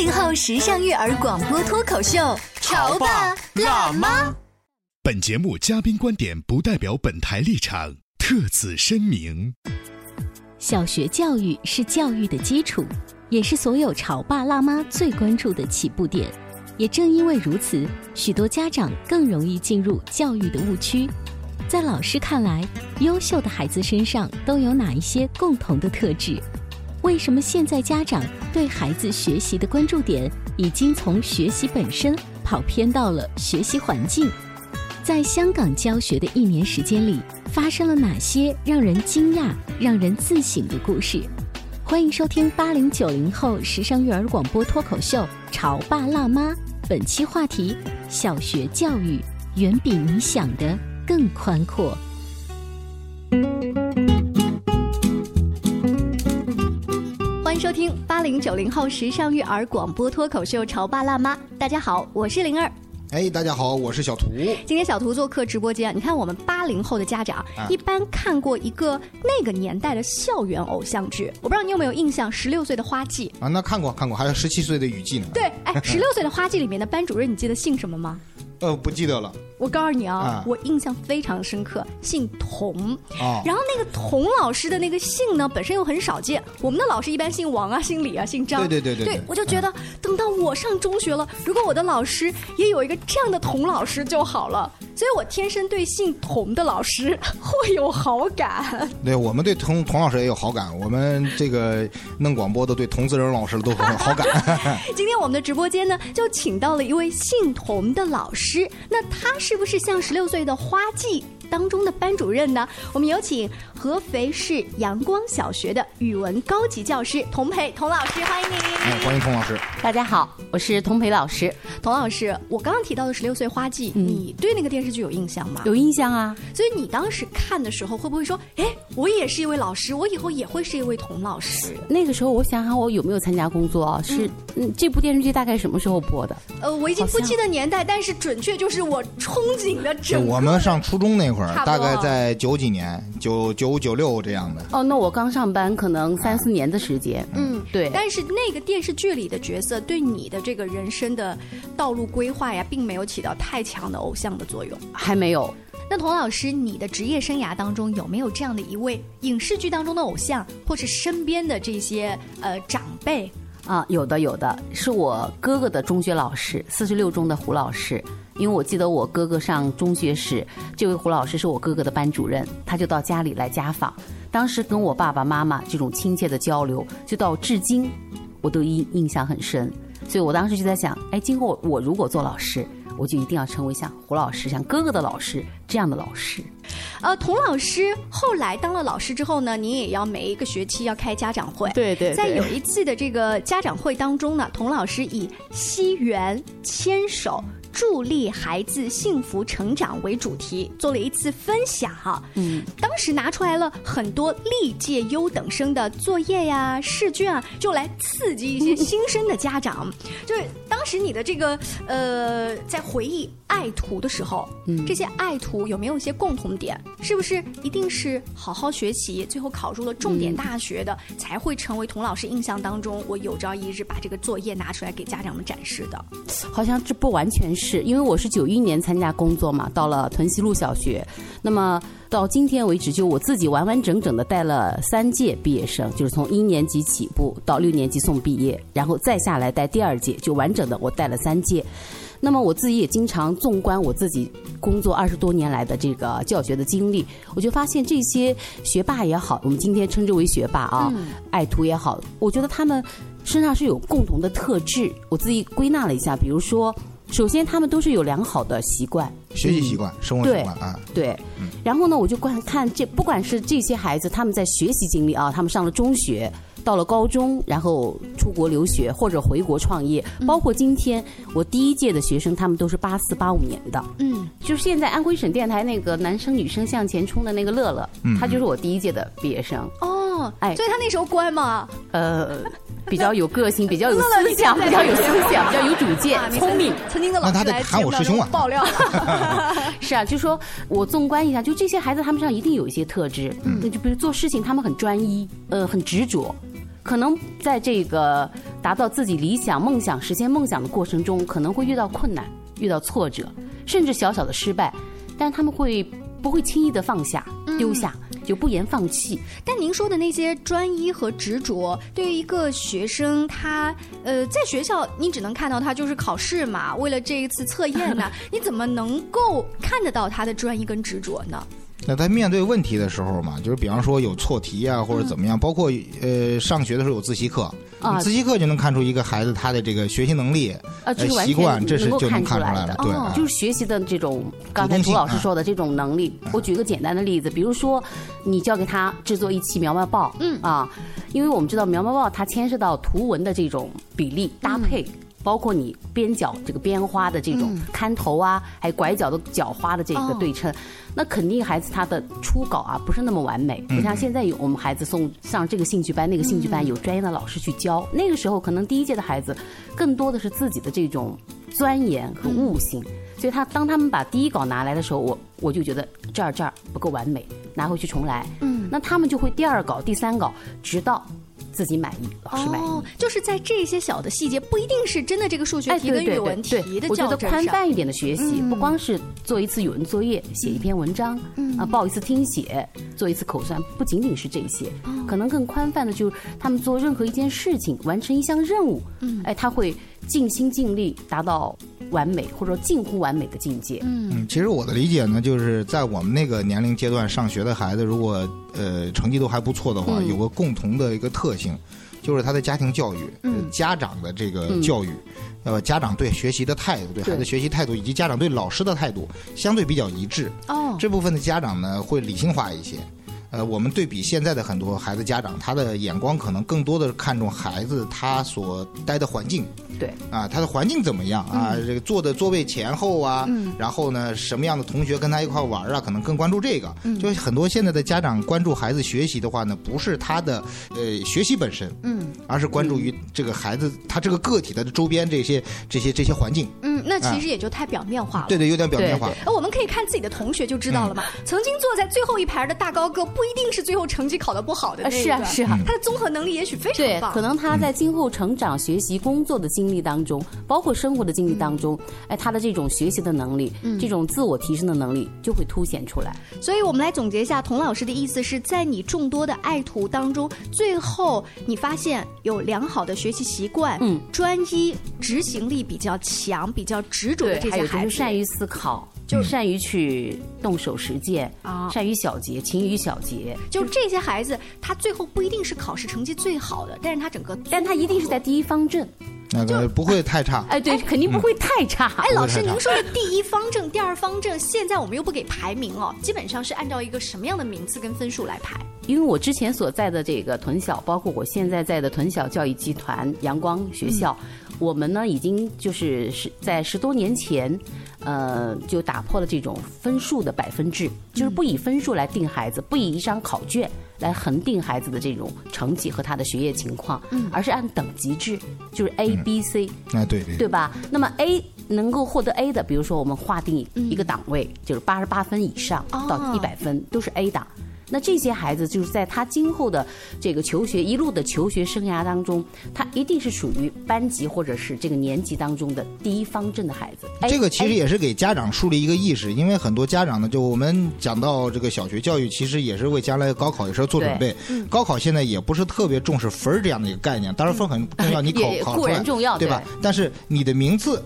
八零后时尚育儿广播脱口秀，潮爸辣妈。本节目嘉宾观点不代表本台立场，特此声明。小学教育是教育的基础，也是所有潮爸辣妈最关注的起步点。也正因为如此，许多家长更容易进入教育的误区。在老师看来，优秀的孩子身上都有哪一些共同的特质？为什么现在家长对孩子学习的关注点已经从学习本身跑偏到了学习环境？在香港教学的一年时间里，发生了哪些让人惊讶、让人自省的故事？欢迎收听八零九零后时尚育儿广播脱口秀《潮爸辣妈》，本期话题：小学教育远比你想的更宽阔。欢迎收听八零九零后时尚育儿广播脱口秀《潮爸辣妈》。大家好，我是灵儿。哎，大家好，我是小图。今天小图做客直播间，你看我们八零后的家长、一般看过一个那个年代的校园偶像剧，我不知道你有没有印象，《十六岁的花季》啊，那看过看过，还有十七岁的雨季呢。对，哎，《十六岁的花季》里面的班主任，你记得姓什么吗？呃，不记得了。我告诉你啊，啊我印象非常深刻，姓童。啊然后那个童老师的那个姓呢，本身又很少见。我们的老师一般姓王啊、姓李啊、姓张。对对对对对我就觉得等到我上中学了，如果我的老师也有一个这样的童老师就好了。所以我天生对姓童的老师 会有好感。对我们对童童老师也有好感，我们这个弄广播的对童自仁老师都很有好感。今天我们的直播间呢，就请到了一位姓童的老师。那他是是不是像十六岁的花季当中的班主任呢？我们有请合肥市阳光小学的语文高级教师童培童老师，欢迎您。哎，欢迎童老师。大家好，我是童培老师，童老师，我刚刚提到的十六岁花季，你对那个电视剧有印象吗？有印象啊？所以你当时看的时候，会不会说，哎，我也是一位老师，我以后也会是一位童老师？那个时候我想想，我有没有参加工作啊？是，嗯，这部电视剧大概什么时候播的？呃，我已经不记得年代，但是准确就是我憧憬的整个。我们上初中那会儿，大概在九几年，九九五九六这样的。哦，那我刚上班，可能三四年的时间。嗯，对。但是那个电视剧里的角色对你的这个人生的道路规划呀，并没有起到太强的偶像的作用。还没有。那童老师，你的职业生涯当中有没有这样的一位影视剧当中的偶像，或是身边的这些呃长辈？啊，有的有的，是我哥哥的中学老师，四十六中的胡老师。因为我记得我哥哥上中学时，这位胡老师是我哥哥的班主任，他就到家里来家访，当时跟我爸爸妈妈这种亲切的交流，就到至今我都印印象很深。所以我当时就在想，哎，今后我我如果做老师，我就一定要成为像胡老师、像哥哥的老师这样的老师。呃，童老师后来当了老师之后呢，您也要每一个学期要开家长会。对对对在有一次的这个家长会当中呢，童老师以惜缘、牵手。助力孩子幸福成长为主题，做了一次分享哈。嗯，当时拿出来了很多历届优等生的作业呀、试卷啊，就来刺激一些 新生的家长。就是当时你的这个呃，在回忆爱徒的时候，嗯这些爱徒有没有一些共同点？是不是一定是好好学习，最后考入了重点大学的，才会成为童老师印象当中我有朝一日把这个作业拿出来给家长们展示的？好像这不完全是，因为我是九一年参加工作嘛，到了屯溪路小学，那么到今天为止，就我自己完完整整的带了三届毕业生，就是从一年级起步到六年级送毕业，然后再下来带第二届，就完整的我带了三届。那么我自己也经常纵观我自己工作二十多年来的这个教学的经历，我就发现这些学霸也好，我们今天称之为学霸啊，爱徒也好，我觉得他们身上是有共同的特质。我自己归纳了一下，比如说，首先他们都是有良好的习惯，学习习惯、生活习惯啊，对，然后呢，我就观看这，不管是这些孩子他们在学习经历啊，他们上了中学，到了高中，然后出国留学或者回国创业，包括今天我第一届的学生，他们都是八四八五年的，嗯，就是现在安徽省电台那个男生女生向前冲的那个乐乐，他就是我第一届的毕业生，哦，哎。所以他那时候乖吗，呃，比较有个性，比较有思想，比较有思想，比较有主见聪明。曾经的老那他得师来节目喊我师兄啊爆料了，是啊，就说我纵观一下，就这些孩子他们身上一定有一些特质，那就比如做事情他们很专一，呃，很执着。可能在这个达到自己理想、梦想、实现梦想的过程中，可能会遇到困难、遇到挫折，甚至小小的失败，但他们会不会轻易的放下、丢下，就不言放弃。但您说的那些专一和执着，对于一个学生，他呃，在学校你只能看到他就是考试嘛，为了这一次测验呢，你怎么能够看得到他的专一跟执着呢？那在面对问题的时候嘛，就是比方说有错题啊，或者怎么样，包括呃上学的时候有自习课，啊你自习课就能看出一个孩子他的这个学习能力、啊，这个习惯，这是就能看出来的，对，就是学习的这种，刚才涂老师说的这种能力。我举个简单的例子，比如说你教给他制作一期苗苗报，嗯啊，因为我们知道苗苗报它牵涉到图文的这种比例搭配。包括你边角这个边花的这种看头啊，还有拐角的角花的这个哦对称，那肯定孩子他的初稿啊不是那么完美，不像现在有我们孩子送上这个兴趣班那个兴趣班，有专业的老师去教。那个时候可能第一届的孩子更多的是自己的这种钻研和悟性，所以他当他们把第一稿拿来的时候，我我就觉得这儿这儿不够完美，拿回去重来。嗯，那他们就会第二稿、第三稿，直到自己满意，老师满意。哦，就是在这些小的细节，不一定是真的这个数学哎，题跟语文题的我觉得。宽泛一点的学习，不光是做一次语文作业、写一篇文章，啊，报一次听写，做一次口算，不仅仅是这些，可能更宽泛的就是他们做任何一件事情，完成一项任务，哎，他会尽心尽力达到完美或者说近乎完美的境界。嗯，其实我的理解呢，就是在我们那个年龄阶段上学的孩子，如果呃成绩都还不错的话，嗯有个共同的一个特性，就是他的家庭教育，呃家长的这个教育，呃，家长对学习的态度，对孩子学习态度，以及家长对老师的态度，相对比较一致。哦，这部分的家长呢，会理性化一些。呃，我们对比现在的很多孩子家长，他的眼光可能更多的看重孩子他所待的环境，对，啊，他的环境怎么样啊？这个坐的座位前后啊，然后呢，什么样的同学跟他一块玩啊？可能更关注这个。就是很多现在的家长关注孩子学习的话呢，不是他的呃学习本身，嗯，而是关注于这个孩子他这个个体的周边这些这些这些环境。嗯，那其实也就太表面化了。对对，有点表面化。对呃，我们可以看自己的同学就知道了嘛。曾经坐在最后一排的大高个，不一定是最后成绩考得不好的那呃个。是啊是啊他的综合能力也许非常对，棒。可能他在今后成长、学习、工作的经历当中，包括生活的经历当中，哎，他的这种学习的能力，这种自我提升的能力就会凸显出来。所以我们来总结一下，童老师的意思是在你众多的爱徒当中，最后你发现有良好的学习习惯，嗯，专一、执行力比较强、比较执着的这还有就些孩子，是善于思考，就善于去动手实践啊善于小节，勤于小节。就这些孩子，他最后不一定是考试成绩最好的，但是他整个，但他一定是在第一方阵，那个不会太差。哎，对，肯定不会太差。哎，老师，您说的第一方阵、第二方阵，现在我们又不给排名哦，基本上是按照一个什么样的名次跟分数来排？因为我之前所在的这个屯小，包括我现在在的屯小教育集团阳光学校，我们呢已经就是是在十多年前，呃，就打破了这种分数的百分制，就是不以分数来定孩子，不以一张考卷来恒定孩子的这种成绩和他的学业情况，而是按等级制，就是 A、B、C。啊，对对对吧？那么 A 能够获得 A 的，比如说我们划定一个档位，就是八十八分以上到一百分都是 A 档。那这些孩子就是在他今后的这个求学一路的求学生涯当中，他一定是属于班级或者是这个年级当中的第一方阵的孩子。哎这个其实哎也是给家长树立一个意识，因为很多家长呢，就我们讲到这个小学教育，其实也是为将来高考也是要做准备。嗯高考现在也不是特别重视分儿这样的一个概念，当然分很重要，你考固考出来然重要对吧？但是你的名次。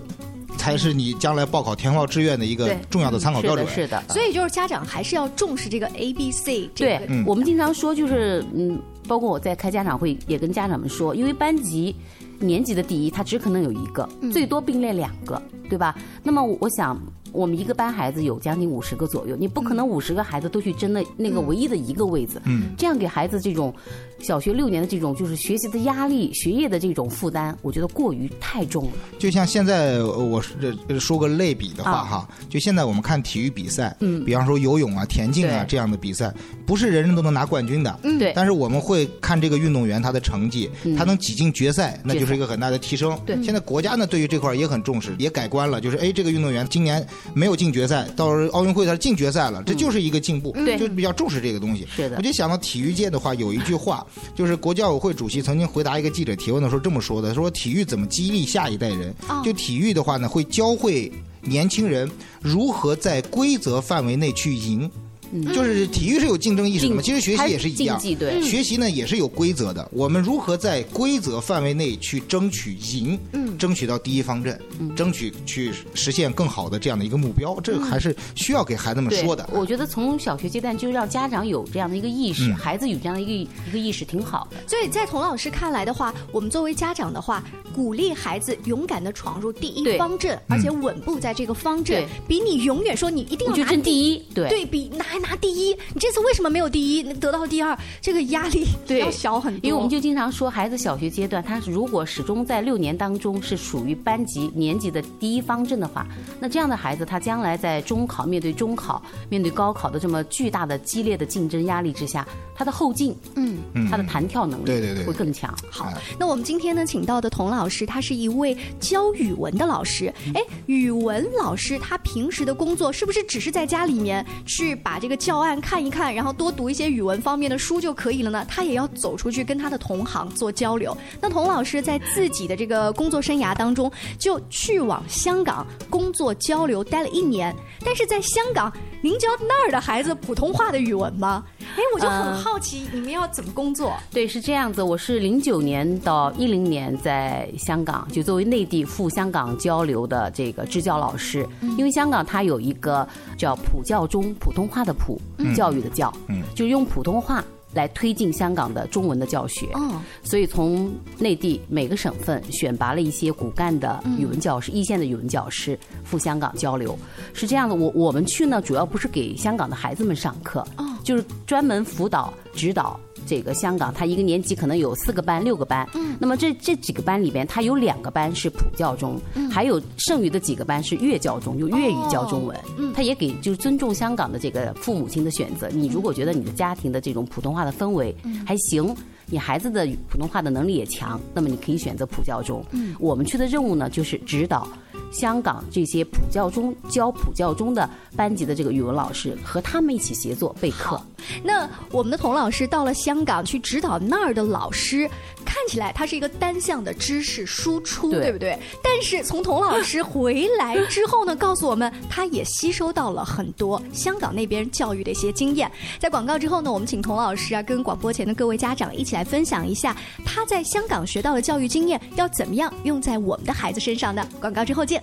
才是你将来报考填报志愿的一个重要的参考标准。是的，是的。所以就是家长还是要重视这个 A B C 这对我们经常说，就是嗯，包括我在开家长会也跟家长们说，因为班级年级的第一，他只可能有一个，最多并列两个，对吧？那么我我想。我们一个班孩子有将近五十个左右，你不可能五十个孩子都去争那那个唯一的一个位子，嗯，这样给孩子这种小学六年的这种就是学习的压力、学业的这种负担，我觉得过于太重了。就像现在呃我是这说个类比的话啊哈，就现在我们看体育比赛，嗯比方说游泳啊、田径啊这样的比赛，不是人人都能拿冠军的。嗯对但是我们会看这个运动员他的成绩，他能挤进决赛，那就是一个很大的提升。对现在国家呢对于这块也很重视，也改观了，就是哎，这个运动员今年没有进决赛，到时候奥运会他进决赛了，这就是一个进步，对就比较重视这个东西。是的我就想到体育界的话，有一句话，就是国教委会主席曾经回答一个记者提问的时候这么说的：说体育怎么激励下一代人？哦就体育的话呢，会教会年轻人如何在规则范围内去赢。就是体育是有竞争意识的嘛，其实学习也是一样。竞技对，学习呢也是有规则的，我们如何在规则范围内去争取赢，嗯。争取到第一方阵，争取去实现更好的这样的一个目标，这个还是需要给孩子们说的。我觉得从小学阶段就让家长有这样的一个意识，嗯。孩子有这样的一个一个意识挺好的。所以在童老师看来的话，我们作为家长的话，鼓励孩子勇敢的闯入第一方阵，而且稳步在这个方阵对，比你永远说你一定要拿争第一，对。对比拿还拿第一，你这次为什么没有第一？得到第二，这个压力 对要小很多。因为我们就经常说，孩子小学阶段，他如果始终在六年当中是属于班级年级的第一方阵的话，那这样的孩子，他将来在中考面对中考、面对高考的这么巨大的激烈的竞争压力之下，他的后劲，嗯，他的弹跳能力对对对会更强。好，那我们今天呢，请到的童老师，他是一位教语文的老师。哎，语文老师他平时的工作是不是只是在家里面去把这个教案看一看，然后多读一些语文方面的书就可以了呢？他也要走出去跟他的同行做交流。那童老师在自己的这个工作生涯当中，就去往香港工作交流，待了一年。但是在香港，您教那儿的孩子普通话的语文吗？哎，我就很呃好奇，你们要怎么工作？对，是这样子。我是零九年到一零年在香港，就作为内地赴香港交流的这个支教老师。因为香港它有一个叫普教中，普通话的普，教育的教，嗯就用普通话来推进香港的中文的教学。哦，所以从内地每个省份选拔了一些骨干的语文教师、一线的语文教师赴香港交流，是这样的。我我们去呢，主要不是给香港的孩子们上课，哦就是专门辅导指导。这个香港，它一个年级可能有四个班、六个班，嗯，那么这这几个班里边，它有两个班是普教中，还有剩余的几个班是粤教中，就粤语教中文，嗯，它也给就是尊重香港的这个父母亲的选择。你如果觉得你的家庭的这种普通话的氛围还行，你孩子的普通话的能力也强，那么你可以选择普教中。嗯，我们去的任务呢，就是指导香港这些普教中教普教中的班级的这个语文老师，和他们一起协作备课。那我们的童老师到了香港去指导那儿的老师，看起来他是一个单向的知识输出，对对不对？但是从童老师回来之后呢，告诉我们他也吸收到了很多香港那边教育的一些经验。在广告之后呢，我们请童老师啊，跟广播前的各位家长一起来分享一下他在香港学到的教育经验，要怎么样用在我们的孩子身上呢？广告之后见。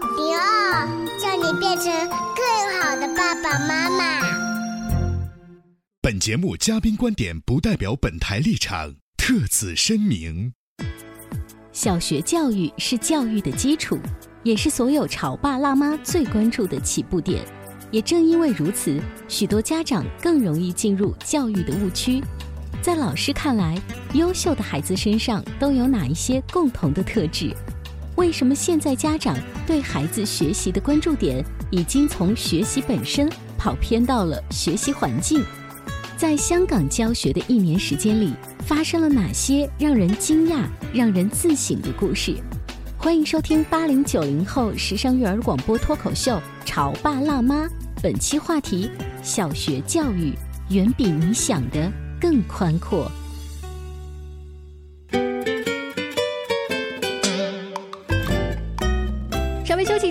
你变成更好的爸爸妈妈。本节目嘉宾观点不代表本台立场，特此声明。小学教育是教育的基础，也是所有潮爸辣妈最关注的起步点。也正因为如此，许多家长更容易进入教育的误区。在老师看来，优秀的孩子身上都有哪一些共同的特质？为什么现在家长对孩子学习的关注点已经从学习本身跑偏到了学习环境？在香港教学的一年时间里，发生了哪些让人惊讶、让人自省的故事？欢迎收听八零九零后时尚育儿广播脱口秀《潮爸辣妈》，本期话题：小学教育远比你想的。更宽阔。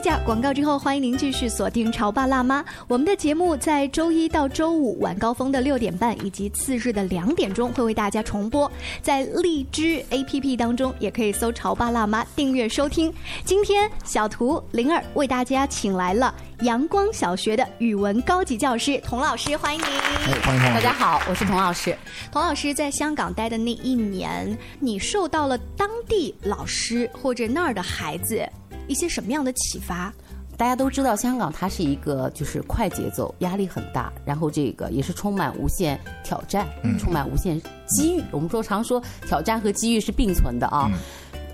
一下，广告之后，欢迎您继续锁定《潮爸辣妈》。我们的节目在周一到周五晚高峰的六点半以及次日的两点钟会为大家重播，在荔枝 APP 当中也可以搜“潮爸辣妈”订阅收听。今天小图灵儿为大家请来了阳光小学的语文高级教师童老师，欢迎您。哎，欢迎。大家好，我是童老师。童老师在香港待的那一年，你受到了当地老师或者那儿的孩子。一些什么样的启发？大家都知道，香港它是一个就是快节奏、压力很大，然后这个也是充满无限挑战、充满无限机遇。我们说常说挑战和机遇是并存的啊。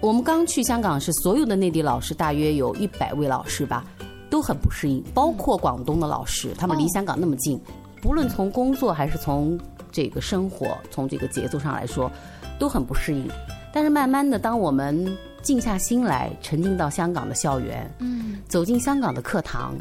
我们刚去香港时，所有的内地老师大约有一百位老师吧，都很不适应，包括广东的老师，他们离香港那么近，不论从工作还是从这个生活、从这个节奏上来说，都很不适应。但是慢慢的，当我们静下心来，沉浸到香港的校园，嗯，走进香港的课堂，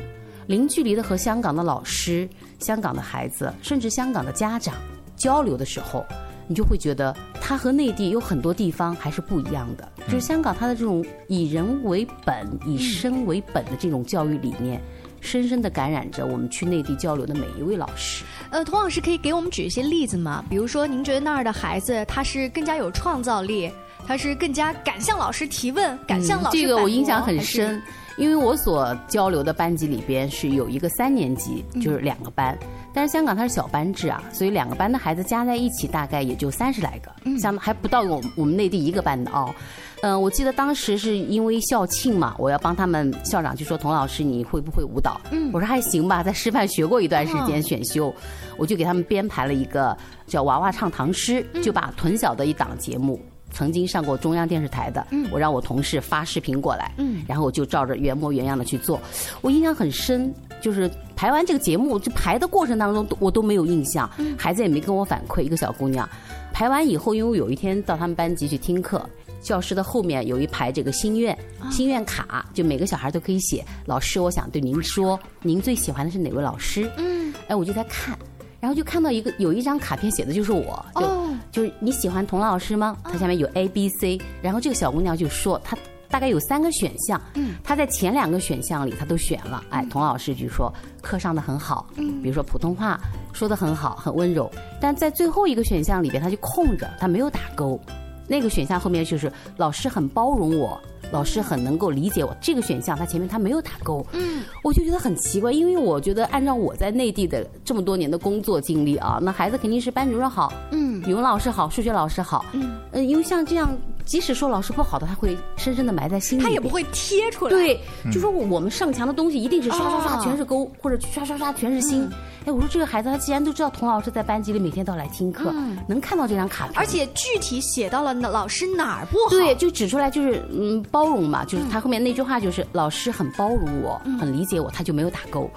零距离的和香港的老师、香港的孩子，甚至香港的家长交流的时候，你就会觉得，它和内地有很多地方还是不一样的。就是香港它的这种以人为本、以身为本的这种教育理念，深深的感染着我们去内地交流的每一位老师。呃，童老师可以给我们举一些例子吗？比如说，您觉得那儿的孩子他是更加有创造力？他是更加敢向老师提问，敢向老师这个我印象很深，因为我所交流的班级里边是有一个三年级，就是两个班，但是香港它是小班制啊，所以两个班的孩子加在一起大概也就三十来个，像还不到我我们内地一个班的哦。嗯，我记得当时是因为校庆嘛，我要帮他们校长就说童老师你会不会舞蹈？嗯，我说还行吧，在师范学过一段时间选修，我就给他们编排了一个叫娃娃唱唐诗，就把屯小的一档节目。曾经上过中央电视台的，我让我同事发视频过来，然后我就照着原模原样的去做。我印象很深，就是排完这个节目，就排的过程当中，我都没有印象，孩子也没跟我反馈。一个小姑娘排完以后，因为我有一天到他们班级去听课，教室的后面有一排这个心愿心愿卡，就每个小孩都可以写：“老师，我想对您说，您最喜欢的是哪位老师？”嗯，哎，我就在看。然后就看到一个有一张卡片写的就是我，就就是你喜欢童老师吗？它下面有 A B C，然后这个小姑娘就说她大概有三个选项，嗯，她在前两个选项里她都选了，哎，童老师就说课上的很好，嗯，比如说普通话说的很好，很温柔，但在最后一个选项里边她就空着，她没有打勾，那个选项后面就是老师很包容我。老师很能够理解我这个选项，他前面他没有打勾，嗯，我就觉得很奇怪，因为我觉得按照我在内地的这么多年的工作经历啊，那孩子肯定是班主任好，嗯，语文老师好，数学老师好，嗯，呃，因为像这样，即使说老师不好的，他会深深的埋在心里，他也不会贴出来，对，就说我们上墙的东西一定是刷刷刷全是勾，或者刷刷刷全是星。哎，我说这个孩子他既然都知道童老师在班级里每天都来听课，能看到这张卡片，而且具体写到了老师哪儿不好，对，就指出来就是嗯包容嘛，就是他后面那句话就是老师很包容我，很理解我，他就没有打勾。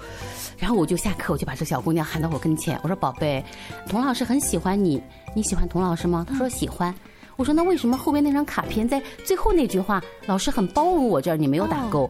然后我就下课，我就把这小姑娘喊到我跟前，我说宝贝，童老师很喜欢你，你喜欢童老师吗？她说喜欢。我说那为什么后面那张卡片在最后那句话老师很包容我这儿你没有打勾？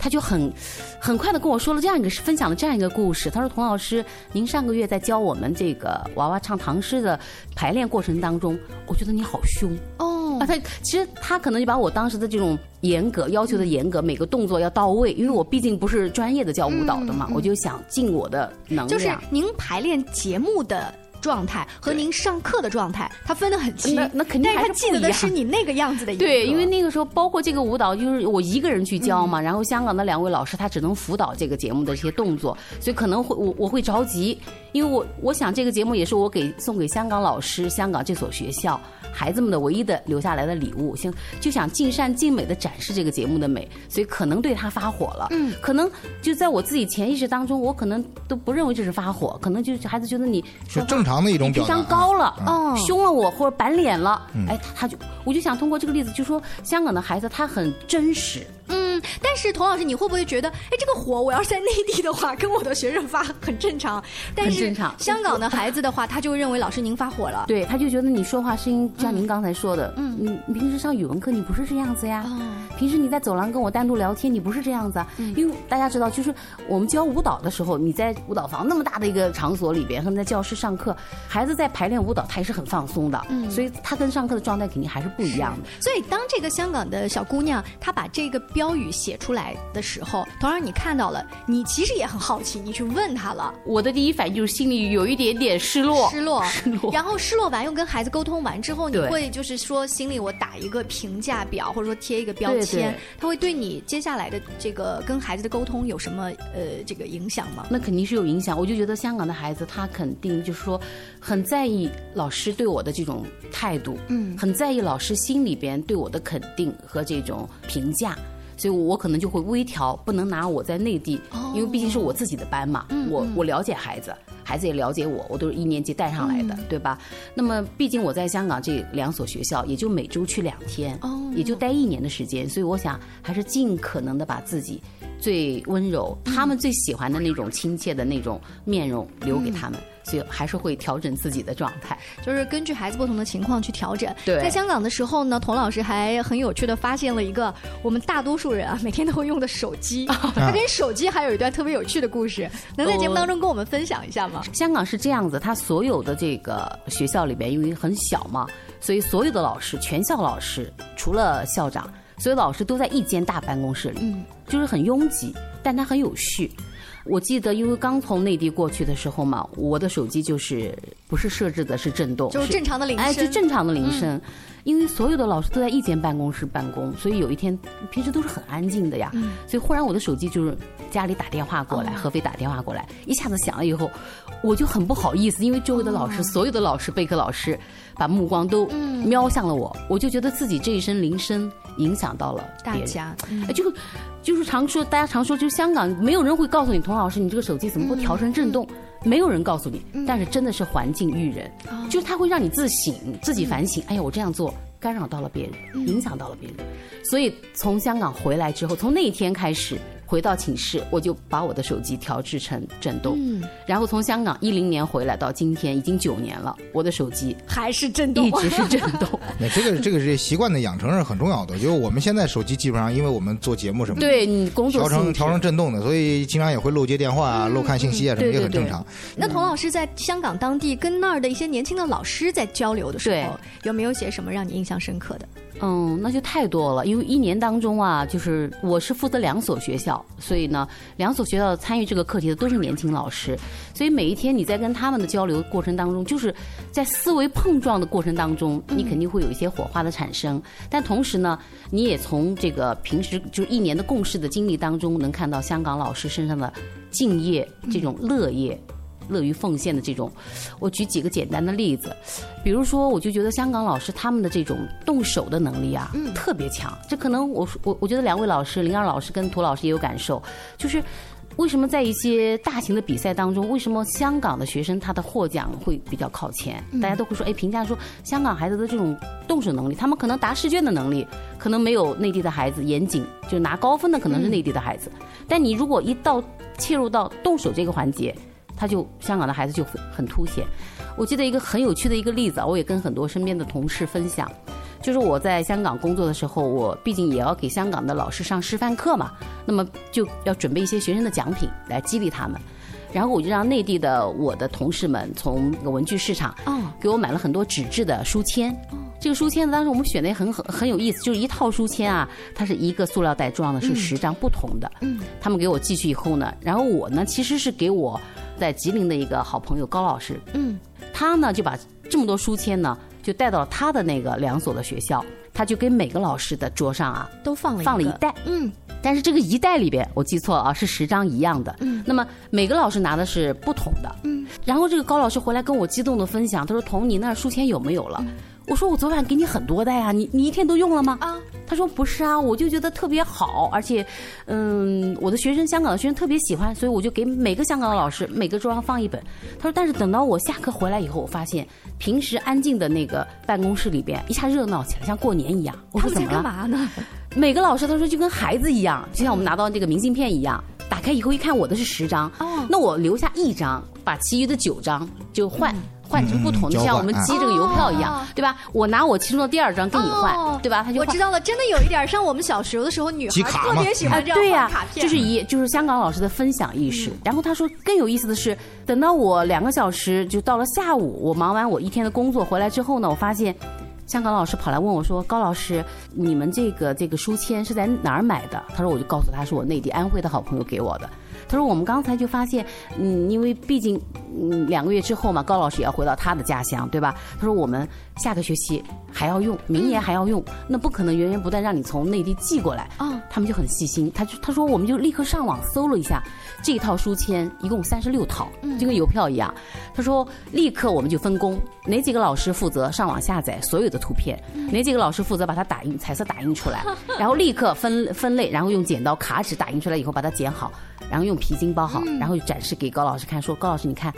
他就很很快的跟我说了这样一个分享了这样一个故事。他说：“童老师，您上个月在教我们这个娃娃唱唐诗的排练过程当中，我觉得你好凶哦。啊，他其实他可能就把我当时的这种严格要求的严格，每个动作要到位，因为我毕竟不是专业的教舞蹈的嘛，我就想尽我的能量。就是您排练节目的。”状态和您上课的状态，他分得很清。那那肯定还是记得的是你那个样子的。对，因为那个时候包括这个舞蹈，就是我一个人去教嘛。然后香港的两位老师，他只能辅导这个节目的这些动作，所以可能会我我会着急，因为我我想这个节目也是我给送给香港老师、香港这所学校，孩子们的唯一的留下来的礼物，想就想尽善尽美的展示这个节目的美，所以可能对他发火了。嗯，可能就在我自己潜意识当中，我可能都不认为这是发火，可能就是孩子觉得你是正常的一种表达情商高了，哦凶了我或者板脸了，嗯。哎，他他就我就想通过这个例子，就说香港的孩子他很真实，嗯，但是童老师，你会不会觉得，哎，这个火我要是在内地的话，跟我的学生发很正常，但是正常香港的孩子的话，他就认为老师您发火了。对，他就觉得你说话声音像您刚才说的，嗯，你你平时上语文课你不是这样子呀，平时你在走廊跟我单独聊天你不是这样子啊，因为大家知道，就是我们教舞蹈的时候，你在舞蹈房那么大的一个场所里边，他们在教室上课，孩子在排练舞蹈，他也是很放松的，嗯所以他跟上课的状态肯定还是不一样的。所以，当这个香港的小姑娘她把这个标语写出来的时候，同样你看到了，你其实也很好奇，你去问他了，我的第一反应就是心里有一点点失落，失落，失落。然后失落完又跟孩子沟通完之后，你会就是说心里我打一个评价表，或者说贴一个标签对，它会对你接下来的这个跟孩子的沟通有什么呃这个影响吗？那肯定是有影响。我就觉得香港的孩子，他肯定就是说，很在意老师对我的这种态度，嗯很在意老师心里边对我的肯定和这种评价。所以，我可能就会微调，不能拿我在内地，哦。因为毕竟是我自己的班嘛，我我了解孩子，孩子也了解我，我都是一年级带上来的，嗯。对吧？那么，毕竟我在香港这两所学校，也就每周去两天，哦。也就待一年的时间，所以我想还是尽可能的把自己最温柔、嗯他们最喜欢的那种亲切的那种面容留给他们，所以还是会调整自己的状态。就是根据孩子不同的情况去调整。对在香港的时候呢，童老师还很有趣的发现了一个我们大多数人啊每天都会用的手机，他跟手机还有一段特别有趣的故事，能在节目当中跟我们分享一下吗？香港是这样子，他所有的这个学校里边，因为很小嘛，所以所有的老师，全校老师除了校长，所以老师都在一间大办公室里，嗯，就是很拥挤，但它很有序。我记得，因为刚从内地过去的时候嘛，我的手机就是不是设置的是震动，就是正常的铃声哎，就正常的铃声。嗯因为所有的老师都在一间办公室办公，所以有一天平时都是很安静的呀。嗯所以忽然我的手机就是家里打电话过来，哦合肥打电话过来，一下子响了以后，我就很不好意思，因为周围的老师，哦所有的老师备课老师，把目光都嗯瞄向了我，我就觉得自己这一声铃声影响到了大家，嗯哎，就就是常说，大家常说，就是香港没有人会告诉你，童老师，你这个手机怎么不调成震动？没有人告诉你，但是真的是环境育人，就是它会让你自省、自己反省。哎呀，我这样做干扰到了别人，影响到了别人。所以从香港回来之后，从那一天开始。回到寝室，我就把我的手机调制成震动，嗯。然后从香港一零年回来到今天已经九年了，我的手机还是震动，一直是震动。那这个这个是习惯的养成是很重要的，就是我们现在手机基本上，因为我们做节目什么的，对你工作调成调成震动的，所以经常也会漏接电话啊、漏看信息啊，什么也很正常。那童老师在香港当地跟那儿的一些年轻的老师在交流的时候，有没有写什么让你印象深刻的？嗯，那就太多了，因为一年当中啊，就是我是负责两所学校，所以呢，两所学校参与这个课题的都是年轻老师，所以每一天你在跟他们的交流过程当中，就是在思维碰撞的过程当中，你肯定会有一些火花的产生，但同时呢，你也从这个平时就是一年的共事的经历当中，能看到香港老师身上的敬业这种乐业。乐于奉献的这种，我举几个简单的例子，比如说，我就觉得香港老师他们的这种动手的能力啊，特别强。这可能我我我觉得两位老师，林二老师跟涂老师也有感受，就是为什么在一些大型的比赛当中，为什么香港的学生他的获奖会比较靠前？大家都会说，哎，评价说香港孩子的这种动手能力，他们可能答试卷的能力可能没有内地的孩子严谨，就拿高分的可能是内地的孩子，但你如果一到切入到动手这个环节。他就香港的孩子就很凸显。我记得一个很有趣的一个例子啊，我也跟很多身边的同事分享，就是我在香港工作的时候，我毕竟也要给香港的老师上示范课嘛，那么就要准备一些学生的奖品来激励他们。然后我就让内地的我的同事们从那个文具市场哦给我买了很多纸质的书签。这个书签呢，当时我们选的也很很很有意思，就是一套书签啊，它是一个塑料袋装的，是十张不同的。嗯，他们给我寄去以后呢，然后我呢其实是给我在吉林的一个好朋友高老师，嗯，他呢就把这么多书签呢就带到了他的那个两所的学校，他就给每个老师的桌上啊都放了放了一袋，嗯，但是这个一袋里边我记错了啊，是十张一样的，嗯，那么每个老师拿的是不同的，嗯，然后这个高老师回来跟我激动的分享，他说：“童，你那儿书签有没有了？”我说我昨晚给你很多袋啊，你你一天都用了吗？啊，他说不是啊，我就觉得特别好，而且，嗯，我的学生香港的学生特别喜欢，所以我就给每个香港的老师每个桌上放一本。他说，但是等到我下课回来以后，我发现平时安静的那个办公室里边一下热闹起来，像过年一样。我说怎么了？干嘛呢？每个老师他说就跟孩子一样，就像我们拿到这个明信片一样，打开以后一看我的是十张，哦，那我留下一张，把其余的九张就换。换成不同的，像我们寄这个邮票一样，对吧？我拿我其中的第二张跟你换，对吧？他就我知道了，真的有一点像我们小时候的时候，女孩特别喜欢这样卡片，就是一就是香港老师的分享意识。然后他说更有意思的是，等到我两个小时就到了下午，我忙完我一天的工作回来之后呢，我发现香港老师跑来问我说：“高老师，你们这个这个书签是在哪儿买的？”他说我就告诉他是我内地安徽的好朋友给我的。他说：“我们刚才就发现，嗯，因为毕竟，嗯，两个月之后嘛，高老师也要回到他的家乡，对吧？他说我们下个学期还要用，明年还要用，那不可能源源不断让你从内地寄过来。啊，他们就很细心，他就他说我们就立刻上网搜了一下，这一套书签一共三十六套，就跟邮票一样。他说立刻我们就分工，哪几个老师负责上网下载所有的图片，哪几个老师负责把它打印彩色打印出来，然后立刻分分类，然后用剪刀卡纸打印出来以后把它剪好，然后用。”皮筋包好，然后展示给高老师看，说：“高老师，你看，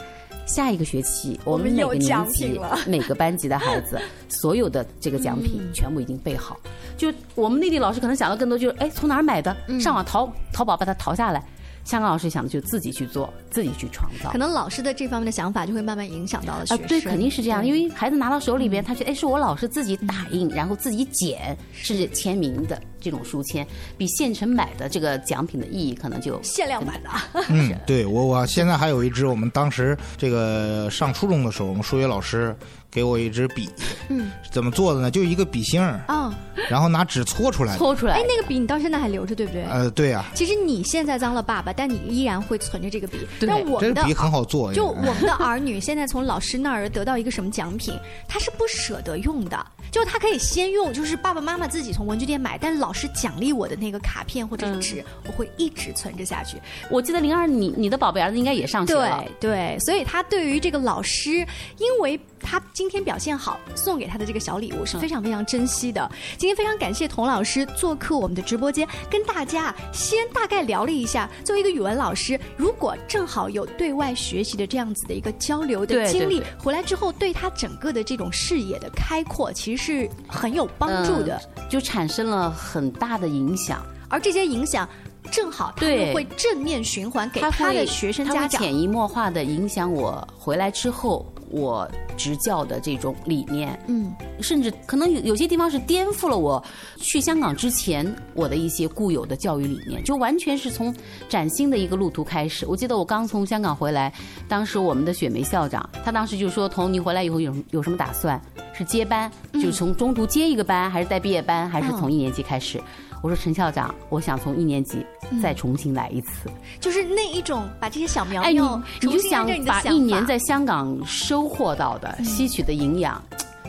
下一个学期我们每个年级、每个班级的孩子，所有的这个奖品全部已经备好。就我们内地老师可能想的更多，就是哎，从哪儿买的？上网淘淘宝把它淘下来。”香港老师想的就自己去做，自己去创造。可能老师的这方面的想法就会慢慢影响到了学生。对，肯定是这样，因为孩子拿到手里边，他觉得哎，是我老师自己打印，然后自己剪，甚至签名的这种书签，比现成买的这个奖品的意义可能就限量版的。嗯，对我我现在还有一支，我们当时这个上初中的时候，我们数学老师。给我一支笔，嗯，怎么做的呢？就一个笔芯儿啊，然后拿纸搓出来，搓出来。哎，那个笔你到现在还留着，对不对？呃，对呀。其实你现在当了爸爸，但你依然会存着这个笔。但我们的笔很好做。就我们的儿女现在从老师那儿得到一个什么奖品，他是不舍得用的。就他可以先用，就是爸爸妈妈自己从文具店买，但老师奖励我的那个卡片或者纸，我会一直存着下去。我记得灵儿，你你的宝贝儿子应该也上学了，对对，所以他对于这个老师，因为。他今天表现好，送给他的这个小礼物是非常非常珍惜的。今天非常感谢童老师做客我们的直播间，跟大家先大概聊了一下，作为一个语文老师，如果正好有对外学习的这样子的一个交流的经历，回来之后对他整个的这种视野的开阔，其实是很有帮助的，就产生了很大的影响。而这些影响，正好他们会正面循环给他的学生家长，潜移默化的影响我回来之后。我执教的这种理念，嗯，甚至可能有有些地方是颠覆了我去香港之前我的一些固有的教育理念，就完全是从崭新的一个路途开始。我记得我刚从香港回来，当时我们的雪梅校长，他当时就说：“童，你回来以后有有什么打算？是接班，就从中途接一个班，还是带毕业班，还是从一年级开始？”我说陈校长，我想从一年级再重新来一次，就是那一种把这些小苗苗，你就想把一年在香港收获到的、吸取的营养，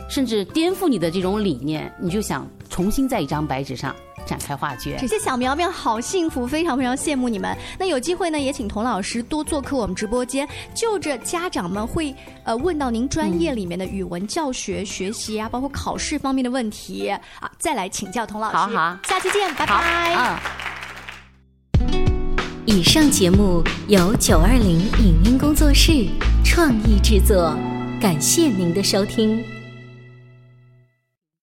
甚至颠覆你的这种理念，你就想重新在一张白纸上。展开画卷，这些小苗苗好幸福，非常非常羡慕你们。那有机会呢，也请童老师多做客我们直播间，就着家长们会呃问到您专业里面的语文教学、学习啊，包括考试方面的问题啊，再来请教童老师。好好，下期见，拜拜。嗯。以上节目由九二零影音工作室创意制作，感谢您的收听。